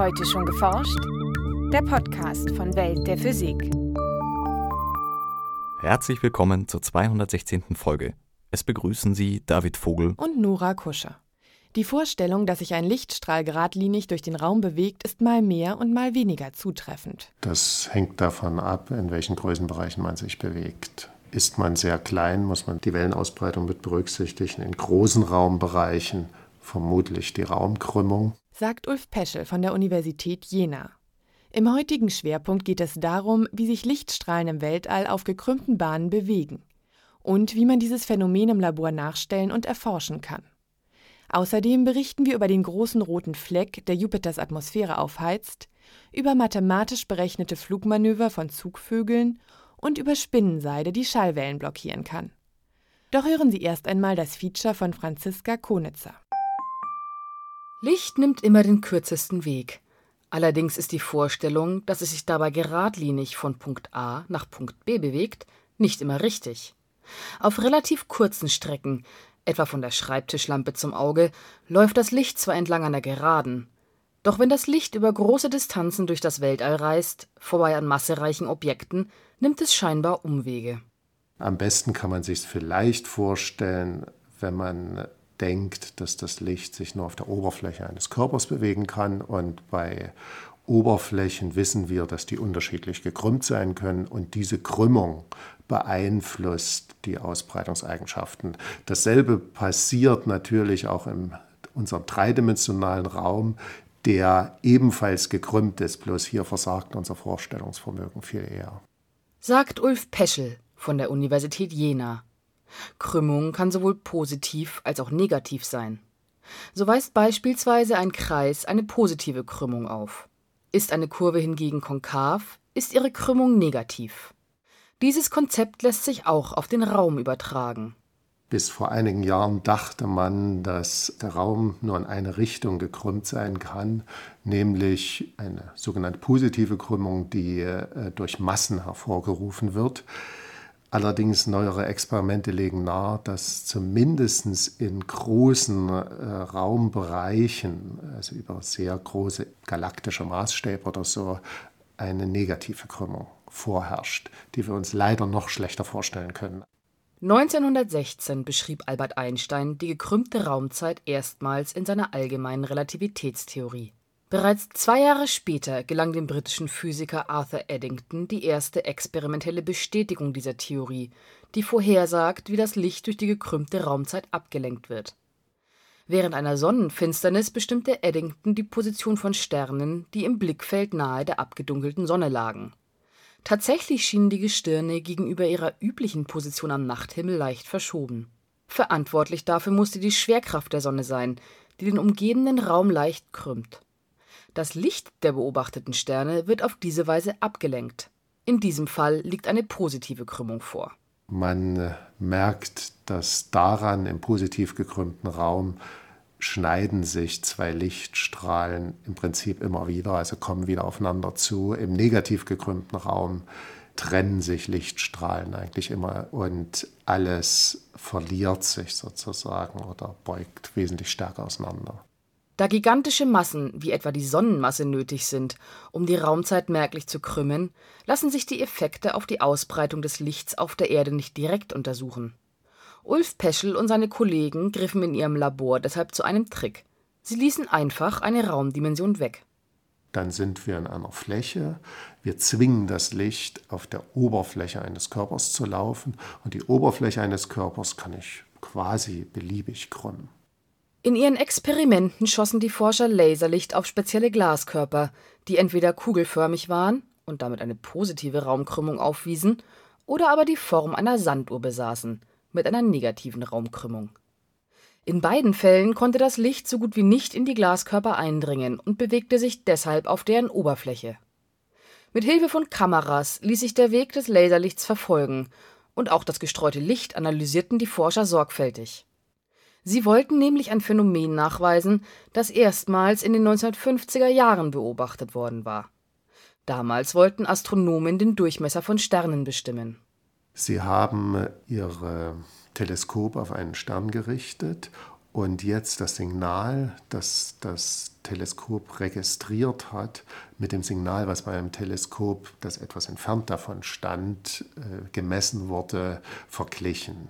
Heute schon geforscht? Der Podcast von Welt der Physik. Herzlich willkommen zur 216. Folge. Es begrüßen Sie David Vogel und Nora Kuscher. Die Vorstellung, dass sich ein Lichtstrahl geradlinig durch den Raum bewegt, ist mal mehr und mal weniger zutreffend. Das hängt davon ab, in welchen Größenbereichen man sich bewegt. Ist man sehr klein, muss man die Wellenausbreitung mit berücksichtigen. In großen Raumbereichen vermutlich die Raumkrümmung. Sagt Ulf Peschel von der Universität Jena. Im heutigen Schwerpunkt geht es darum, wie sich Lichtstrahlen im Weltall auf gekrümmten Bahnen bewegen und wie man dieses Phänomen im Labor nachstellen und erforschen kann. Außerdem berichten wir über den großen roten Fleck, der Jupiters Atmosphäre aufheizt, über mathematisch berechnete Flugmanöver von Zugvögeln und über Spinnenseide, die Schallwellen blockieren kann. Doch hören Sie erst einmal das Feature von Franziska Konitzer. Licht nimmt immer den kürzesten Weg. Allerdings ist die Vorstellung, dass es sich dabei geradlinig von Punkt A nach Punkt B bewegt, nicht immer richtig. Auf relativ kurzen Strecken, etwa von der Schreibtischlampe zum Auge, läuft das Licht zwar entlang einer Geraden, doch wenn das Licht über große Distanzen durch das Weltall reist, vorbei an massereichen Objekten, nimmt es scheinbar Umwege. Am besten kann man sich vielleicht vorstellen, wenn man denkt, dass das Licht sich nur auf der Oberfläche eines Körpers bewegen kann und bei Oberflächen wissen wir, dass die unterschiedlich gekrümmt sein können und diese Krümmung beeinflusst die Ausbreitungseigenschaften. Dasselbe passiert natürlich auch in unserem dreidimensionalen Raum, der ebenfalls gekrümmt ist, bloß hier versagt unser Vorstellungsvermögen viel eher. Sagt Ulf Peschel von der Universität Jena. Krümmung kann sowohl positiv als auch negativ sein. So weist beispielsweise ein Kreis eine positive Krümmung auf. Ist eine Kurve hingegen konkav, ist ihre Krümmung negativ. Dieses Konzept lässt sich auch auf den Raum übertragen. Bis vor einigen Jahren dachte man, dass der Raum nur in eine Richtung gekrümmt sein kann, nämlich eine sogenannte positive Krümmung, die äh, durch Massen hervorgerufen wird. Allerdings neuere Experimente legen nahe, dass zumindest in großen äh, Raumbereichen, also über sehr große galaktische Maßstäbe oder so, eine negative Krümmung vorherrscht, die wir uns leider noch schlechter vorstellen können. 1916 beschrieb Albert Einstein die gekrümmte Raumzeit erstmals in seiner allgemeinen Relativitätstheorie. Bereits zwei Jahre später gelang dem britischen Physiker Arthur Eddington die erste experimentelle Bestätigung dieser Theorie, die vorhersagt, wie das Licht durch die gekrümmte Raumzeit abgelenkt wird. Während einer Sonnenfinsternis bestimmte Eddington die Position von Sternen, die im Blickfeld nahe der abgedunkelten Sonne lagen. Tatsächlich schienen die Gestirne gegenüber ihrer üblichen Position am Nachthimmel leicht verschoben. Verantwortlich dafür musste die Schwerkraft der Sonne sein, die den umgebenden Raum leicht krümmt das Licht der beobachteten Sterne wird auf diese Weise abgelenkt. In diesem Fall liegt eine positive Krümmung vor. Man äh, merkt, dass daran im positiv gekrümmten Raum schneiden sich zwei Lichtstrahlen im Prinzip immer wieder, also kommen wieder aufeinander zu. Im negativ gekrümmten Raum trennen sich Lichtstrahlen eigentlich immer und alles verliert sich sozusagen oder beugt wesentlich stärker auseinander. Da gigantische Massen wie etwa die Sonnenmasse nötig sind, um die Raumzeit merklich zu krümmen, lassen sich die Effekte auf die Ausbreitung des Lichts auf der Erde nicht direkt untersuchen. Ulf Peschel und seine Kollegen griffen in ihrem Labor deshalb zu einem Trick. Sie ließen einfach eine Raumdimension weg. Dann sind wir in einer Fläche, wir zwingen das Licht auf der Oberfläche eines Körpers zu laufen und die Oberfläche eines Körpers kann ich quasi beliebig krümmen. In ihren Experimenten schossen die Forscher Laserlicht auf spezielle Glaskörper, die entweder kugelförmig waren und damit eine positive Raumkrümmung aufwiesen oder aber die Form einer Sanduhr besaßen, mit einer negativen Raumkrümmung. In beiden Fällen konnte das Licht so gut wie nicht in die Glaskörper eindringen und bewegte sich deshalb auf deren Oberfläche. Mit Hilfe von Kameras ließ sich der Weg des Laserlichts verfolgen, und auch das gestreute Licht analysierten die Forscher sorgfältig. Sie wollten nämlich ein Phänomen nachweisen, das erstmals in den 1950er Jahren beobachtet worden war. Damals wollten Astronomen den Durchmesser von Sternen bestimmen. Sie haben ihre Teleskop auf einen Stern gerichtet Und jetzt das Signal, das das Teleskop registriert hat, mit dem Signal, was bei einem Teleskop, das etwas entfernt davon stand, äh, gemessen wurde, verglichen.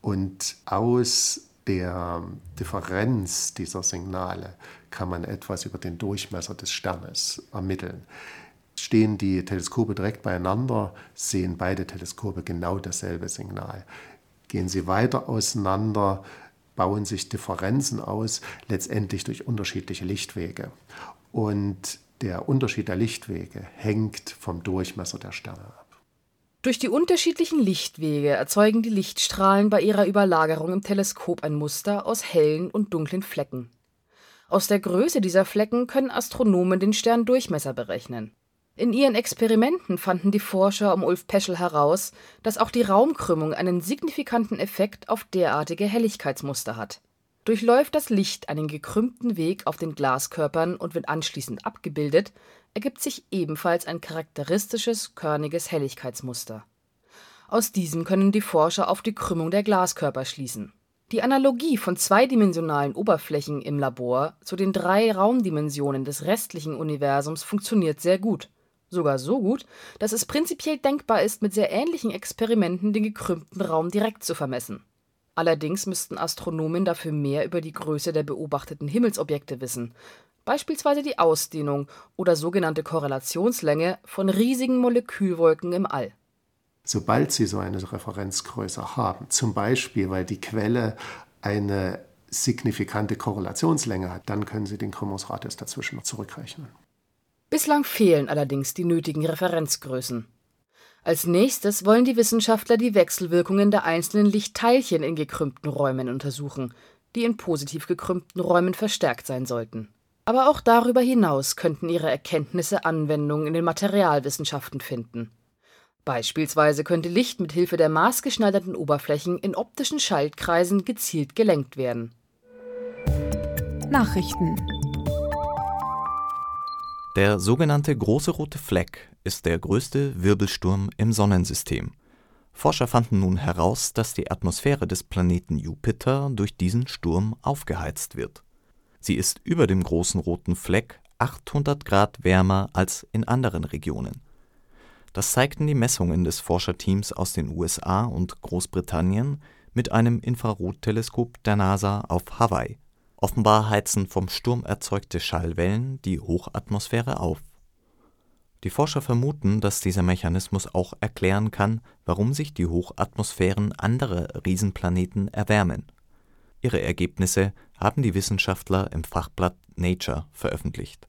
Und aus der Differenz dieser Signale kann man etwas über den Durchmesser des Sternes ermitteln. Stehen die Teleskope direkt beieinander, sehen beide Teleskope genau dasselbe Signal. Gehen sie weiter auseinander, bauen sich Differenzen aus, letztendlich durch unterschiedliche Lichtwege. Und der Unterschied der Lichtwege hängt vom Durchmesser der Sterne ab. Durch die unterschiedlichen Lichtwege erzeugen die Lichtstrahlen bei ihrer Überlagerung im Teleskop ein Muster aus hellen und dunklen Flecken. Aus der Größe dieser Flecken können Astronomen den Sterndurchmesser berechnen. In ihren Experimenten fanden die Forscher um Ulf Peschel heraus, dass auch die Raumkrümmung einen signifikanten Effekt auf derartige Helligkeitsmuster hat. Durchläuft das Licht einen gekrümmten Weg auf den Glaskörpern und wird anschließend abgebildet, ergibt sich ebenfalls ein charakteristisches körniges Helligkeitsmuster. Aus diesem können die Forscher auf die Krümmung der Glaskörper schließen. Die Analogie von zweidimensionalen Oberflächen im Labor zu den drei Raumdimensionen des restlichen Universums funktioniert sehr gut Sogar so gut, dass es prinzipiell denkbar ist, mit sehr ähnlichen Experimenten den gekrümmten Raum direkt zu vermessen. Allerdings müssten Astronomen dafür mehr über die Größe der beobachteten Himmelsobjekte wissen, beispielsweise die Ausdehnung oder sogenannte Korrelationslänge von riesigen Molekülwolken im All. Sobald Sie so eine Referenzgröße haben, zum Beispiel weil die Quelle eine signifikante Korrelationslänge hat, dann können Sie den Krümmungsradius dazwischen zurückrechnen. Bislang fehlen allerdings die nötigen Referenzgrößen. Als nächstes wollen die Wissenschaftler die Wechselwirkungen der einzelnen Lichtteilchen in gekrümmten Räumen untersuchen, die in positiv gekrümmten Räumen verstärkt sein sollten. Aber auch darüber hinaus könnten ihre Erkenntnisse Anwendung in den Materialwissenschaften finden. Beispielsweise könnte Licht mit Hilfe der maßgeschneiderten Oberflächen in optischen Schaltkreisen gezielt gelenkt werden. Nachrichten der sogenannte Große Rote Fleck ist der größte Wirbelsturm im Sonnensystem. Forscher fanden nun heraus, dass die Atmosphäre des Planeten Jupiter durch diesen Sturm aufgeheizt wird. Sie ist über dem Großen Roten Fleck 800 Grad wärmer als in anderen Regionen. Das zeigten die Messungen des Forscherteams aus den USA und Großbritannien mit einem Infrarotteleskop der NASA auf Hawaii Offenbar heizen vom Sturm erzeugte Schallwellen die Hochatmosphäre auf. Die Forscher vermuten, dass dieser Mechanismus auch erklären kann, warum sich die Hochatmosphären anderer Riesenplaneten erwärmen. Ihre Ergebnisse haben die Wissenschaftler im Fachblatt Nature veröffentlicht.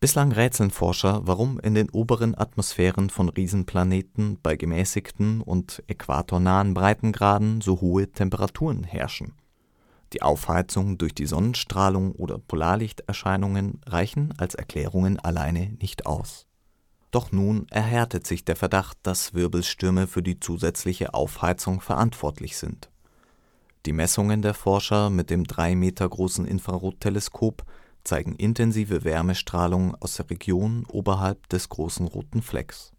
Bislang rätseln Forscher, warum in den oberen Atmosphären von Riesenplaneten bei gemäßigten und äquatornahen Breitengraden so hohe Temperaturen herrschen die Aufheizung durch die Sonnenstrahlung oder Polarlichterscheinungen reichen als Erklärungen alleine nicht aus. Doch nun erhärtet sich der Verdacht, dass Wirbelstürme für die zusätzliche Aufheizung verantwortlich sind. Die Messungen der Forscher mit dem drei Meter großen Infrarotteleskop zeigen intensive Wärmestrahlung aus der Region oberhalb des großen roten Flecks.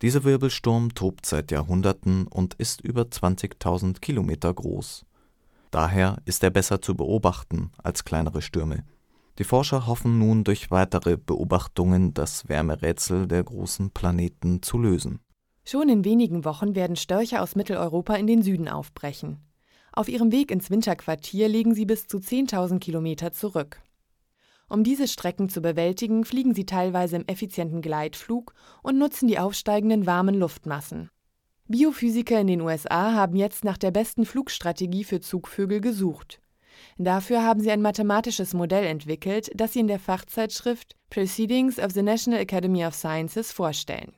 Dieser Wirbelsturm tobt seit Jahrhunderten und ist über 20.000 Kilometer groß Daher ist er besser zu beobachten als kleinere Stürme. Die Forscher hoffen nun durch weitere Beobachtungen das Wärmerätsel der großen Planeten zu lösen. Schon in wenigen Wochen werden Störche aus Mitteleuropa in den Süden aufbrechen. Auf ihrem Weg ins Winterquartier legen sie bis zu 10.000 Kilometer zurück. Um diese Strecken zu bewältigen, fliegen sie teilweise im effizienten Gleitflug und nutzen die aufsteigenden warmen Luftmassen. Biophysiker in den USA haben jetzt nach der besten Flugstrategie für Zugvögel gesucht. Dafür haben sie ein mathematisches Modell entwickelt, das sie in der Fachzeitschrift Proceedings of the National Academy of Sciences vorstellen.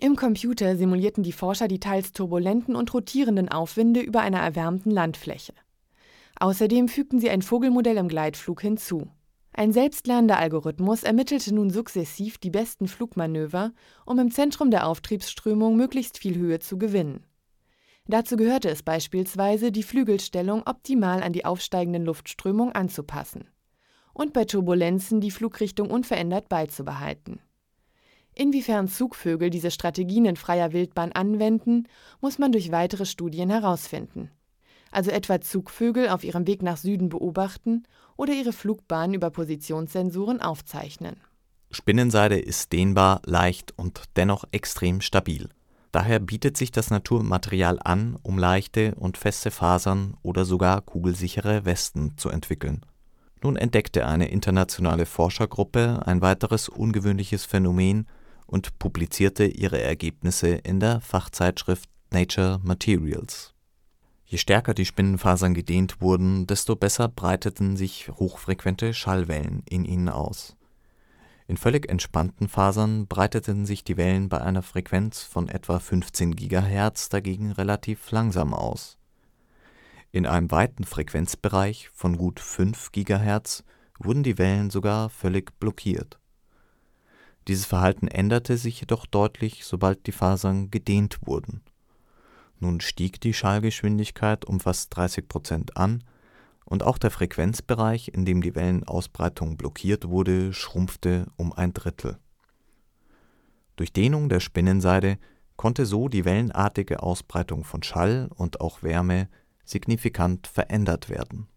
Im Computer simulierten die Forscher die teils turbulenten und rotierenden Aufwinde über einer erwärmten Landfläche. Außerdem fügten sie ein Vogelmodell im Gleitflug hinzu. Ein selbstlernender Algorithmus ermittelte nun sukzessiv die besten Flugmanöver, um im Zentrum der Auftriebsströmung möglichst viel Höhe zu gewinnen. Dazu gehörte es beispielsweise, die Flügelstellung optimal an die aufsteigenden Luftströmung anzupassen und bei Turbulenzen die Flugrichtung unverändert beizubehalten. Inwiefern Zugvögel diese Strategien in freier Wildbahn anwenden, muss man durch weitere Studien herausfinden. also etwa Zugvögel auf ihrem Weg nach Süden beobachten oder ihre Flugbahn über Positionssensoren aufzeichnen. Spinnenseide ist dehnbar, leicht und dennoch extrem stabil. Daher bietet sich das Naturmaterial an, um leichte und feste Fasern oder sogar kugelsichere Westen zu entwickeln. Nun entdeckte eine internationale Forschergruppe ein weiteres ungewöhnliches Phänomen und publizierte ihre Ergebnisse in der Fachzeitschrift Nature Materials. Je stärker die Spinnenfasern gedehnt wurden, desto besser breiteten sich hochfrequente Schallwellen in ihnen aus. In völlig entspannten Fasern breiteten sich die Wellen bei einer Frequenz von etwa 15 GHz dagegen relativ langsam aus. In einem weiten Frequenzbereich von gut 5 GHz wurden die Wellen sogar völlig blockiert. Dieses Verhalten änderte sich jedoch deutlich, sobald die Fasern gedehnt wurden. Nun stieg die Schallgeschwindigkeit um fast 30 Prozent an und auch der Frequenzbereich, in dem die Wellenausbreitung blockiert wurde, schrumpfte um ein Drittel. Durch Dehnung der Spinnenseide konnte so die wellenartige Ausbreitung von Schall und auch Wärme signifikant verändert werden.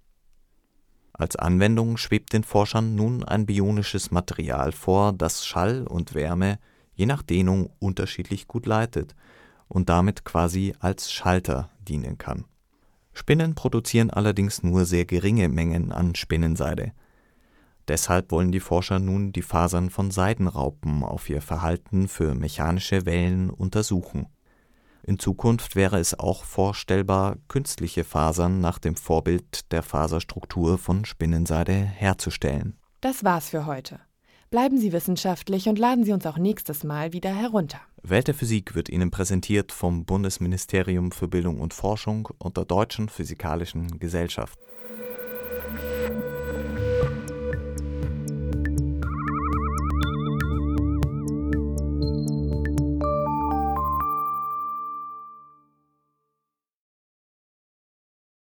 Als Anwendung schwebt den Forschern nun ein bionisches Material vor, das Schall und Wärme je nach Dehnung unterschiedlich gut leitet und damit quasi als Schalter dienen kann. Spinnen produzieren allerdings nur sehr geringe Mengen an Spinnenseide. Deshalb wollen die Forscher nun die Fasern von Seidenraupen auf ihr Verhalten für mechanische Wellen untersuchen. In Zukunft wäre es auch vorstellbar, künstliche Fasern nach dem Vorbild der Faserstruktur von Spinnenseide herzustellen. Das war's für heute. Bleiben Sie wissenschaftlich und laden Sie uns auch nächstes Mal wieder herunter. Welt der Physik wird Ihnen präsentiert vom Bundesministerium für Bildung und Forschung und der Deutschen Physikalischen Gesellschaft.